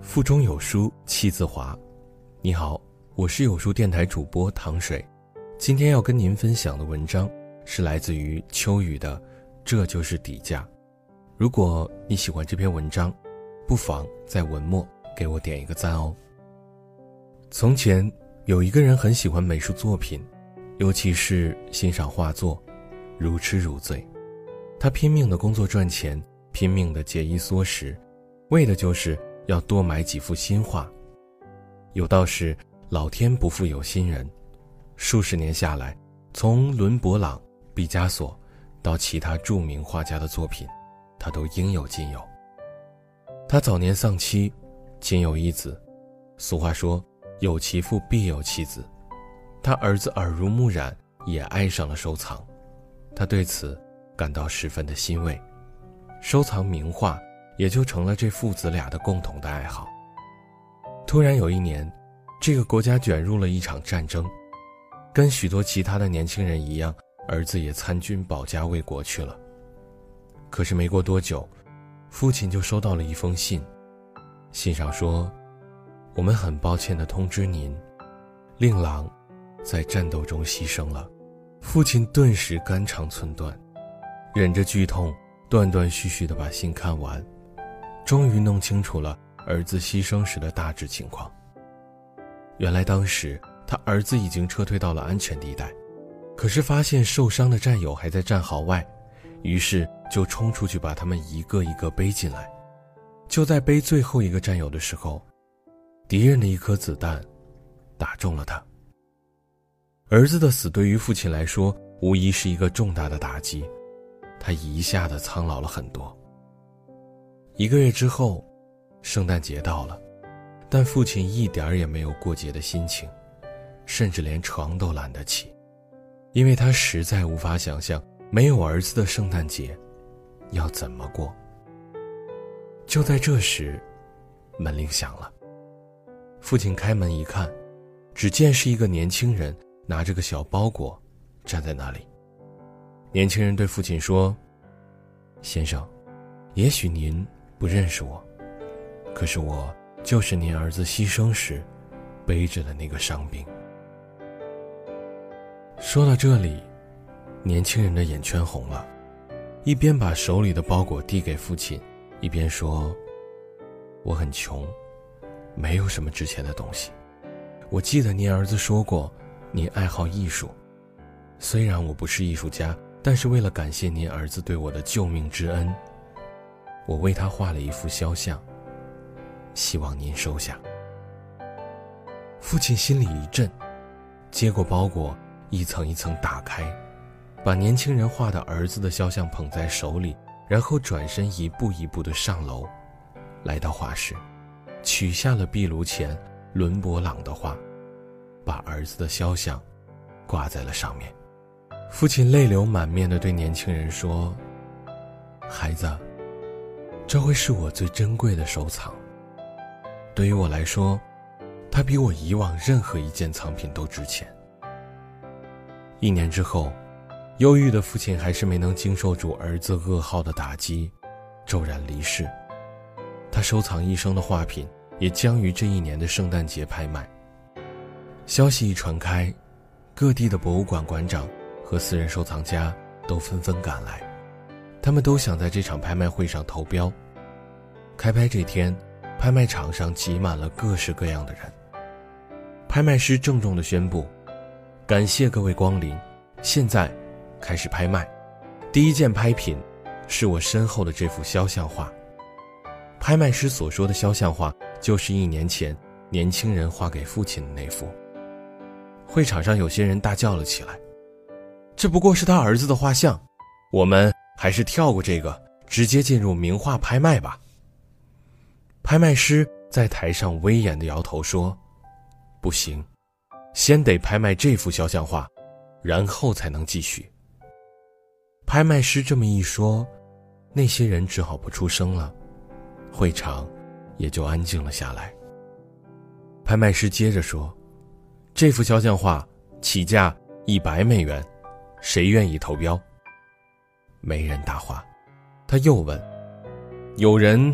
腹中有书气自华。你好，我是有书电台主播糖水。今天要跟您分享的文章是来自于秋雨的《这就是底价》。如果你喜欢这篇文章，不妨在文末给我点一个赞哦。从前有一个人很喜欢美术作品，尤其是欣赏画作，如痴如醉。他拼命的工作赚钱，拼命的节衣缩食，为的就是要多买几幅新画。有道是老天不负有心人，数十年下来，从伦勃朗、毕加索到其他著名画家的作品，他都应有尽有。他早年丧妻，仅有一子。俗话说：“有其父必有其子。”他儿子耳濡目染，也爱上了收藏。他对此感到十分的欣慰，收藏名画也就成了这父子俩的共同的爱好。突然有一年，这个国家卷入了一场战争，跟许多其他的年轻人一样，儿子也参军保家卫国去了。可是没过多久，父亲就收到了一封信，信上说：“我们很抱歉地通知您，令郎在战斗中牺牲了。”父亲顿时肝肠寸断，忍着剧痛，断断续续地把信看完，终于弄清楚了。儿子牺牲时的大致情况。原来当时他儿子已经撤退到了安全地带，可是发现受伤的战友还在战壕外，于是就冲出去把他们一个一个背进来。就在背最后一个战友的时候，敌人的一颗子弹打中了他。儿子的死对于父亲来说无疑是一个重大的打击，他一下子苍老了很多。一个月之后。圣诞节到了，但父亲一点儿也没有过节的心情，甚至连床都懒得起，因为他实在无法想象没有儿子的圣诞节要怎么过。就在这时，门铃响了。父亲开门一看，只见是一个年轻人拿着个小包裹，站在那里。年轻人对父亲说：“先生，也许您不认识我。”可是我就是您儿子牺牲时背着的那个伤兵。说到这里，年轻人的眼圈红了，一边把手里的包裹递给父亲，一边说：“我很穷，没有什么值钱的东西。我记得您儿子说过，您爱好艺术。虽然我不是艺术家，但是为了感谢您儿子对我的救命之恩，我为他画了一幅肖像。”希望您收下。父亲心里一震，接过包裹，一层一层打开，把年轻人画的儿子的肖像捧在手里，然后转身一步一步的上楼，来到画室，取下了壁炉前伦勃朗的画，把儿子的肖像挂在了上面。父亲泪流满面的对年轻人说：“孩子，这会是我最珍贵的收藏。”对于我来说，它比我以往任何一件藏品都值钱。一年之后，忧郁的父亲还是没能经受住儿子噩耗的打击，骤然离世。他收藏一生的画品也将于这一年的圣诞节拍卖。消息一传开，各地的博物馆馆长和私人收藏家都纷纷赶来，他们都想在这场拍卖会上投标。开拍这天。拍卖场上挤满了各式各样的人。拍卖师郑重地宣布：“感谢各位光临，现在开始拍卖。第一件拍品是我身后的这幅肖像画。”拍卖师所说的肖像画，就是一年前年轻人画给父亲的那幅。会场上有些人大叫了起来：“这不过是他儿子的画像，我们还是跳过这个，直接进入名画拍卖吧。”拍卖师在台上威严的摇头说：“不行，先得拍卖这幅肖像画，然后才能继续。”拍卖师这么一说，那些人只好不出声了，会场也就安静了下来。拍卖师接着说：“这幅肖像画起价一百美元，谁愿意投标？”没人答话，他又问：“有人？”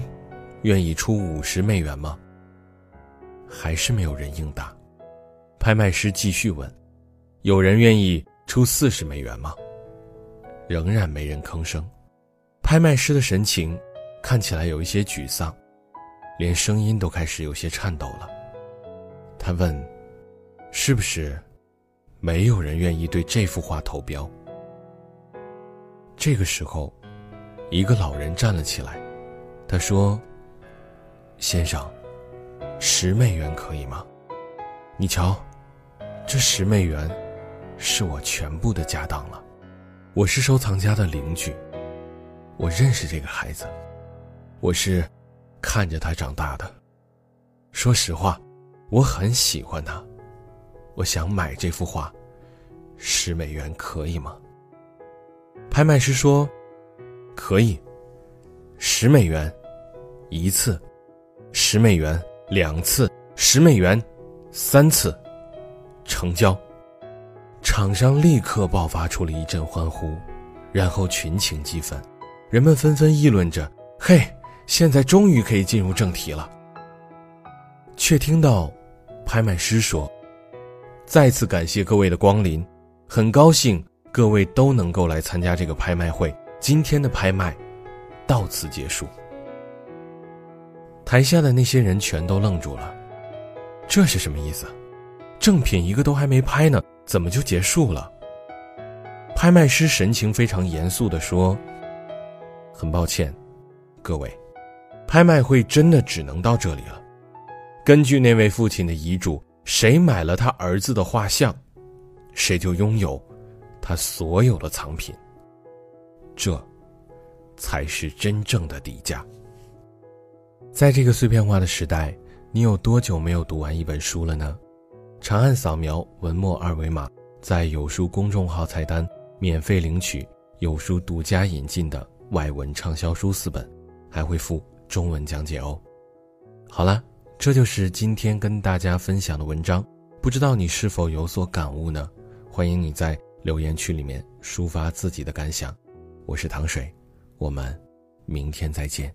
愿意出五十美元吗？还是没有人应答。拍卖师继续问：“有人愿意出四十美元吗？”仍然没人吭声。拍卖师的神情看起来有一些沮丧，连声音都开始有些颤抖了。他问：“是不是没有人愿意对这幅画投标？”这个时候，一个老人站了起来，他说：“先生，十美元可以吗？你瞧，这十美元是我全部的家当了。我是收藏家的邻居。”我认识这个孩子，我是看着他长大的。说实话，我很喜欢他，我想买这幅画，十美元可以吗？拍卖师说：“可以，十美元一次，十美元两次，十美元三次，成交。”场上立刻爆发出了一阵欢呼，然后群情激愤。人们纷纷议论着：“嘿，现在终于可以进入正题了。”却听到拍卖师说：“再次感谢各位的光临，很高兴各位都能够来参加这个拍卖会。今天的拍卖到此结束。”台下的那些人全都愣住了，这是什么意思？正品一个都还没拍呢，怎么就结束了？拍卖师神情非常严肃地说。很抱歉，各位，拍卖会真的只能到这里了。根据那位父亲的遗嘱，谁买了他儿子的画像，谁就拥有他所有的藏品。这，才是真正的底价。在这个碎片化的时代，你有多久没有读完一本书了呢？长按扫描文末二维码，在有书公众号菜单免费领取有书独家引进的。外文畅销书四本，还会附中文讲解哦。好了，这就是今天跟大家分享的文章，不知道你是否有所感悟呢？欢迎你在留言区里面抒发自己的感想。我是糖水，我们明天再见。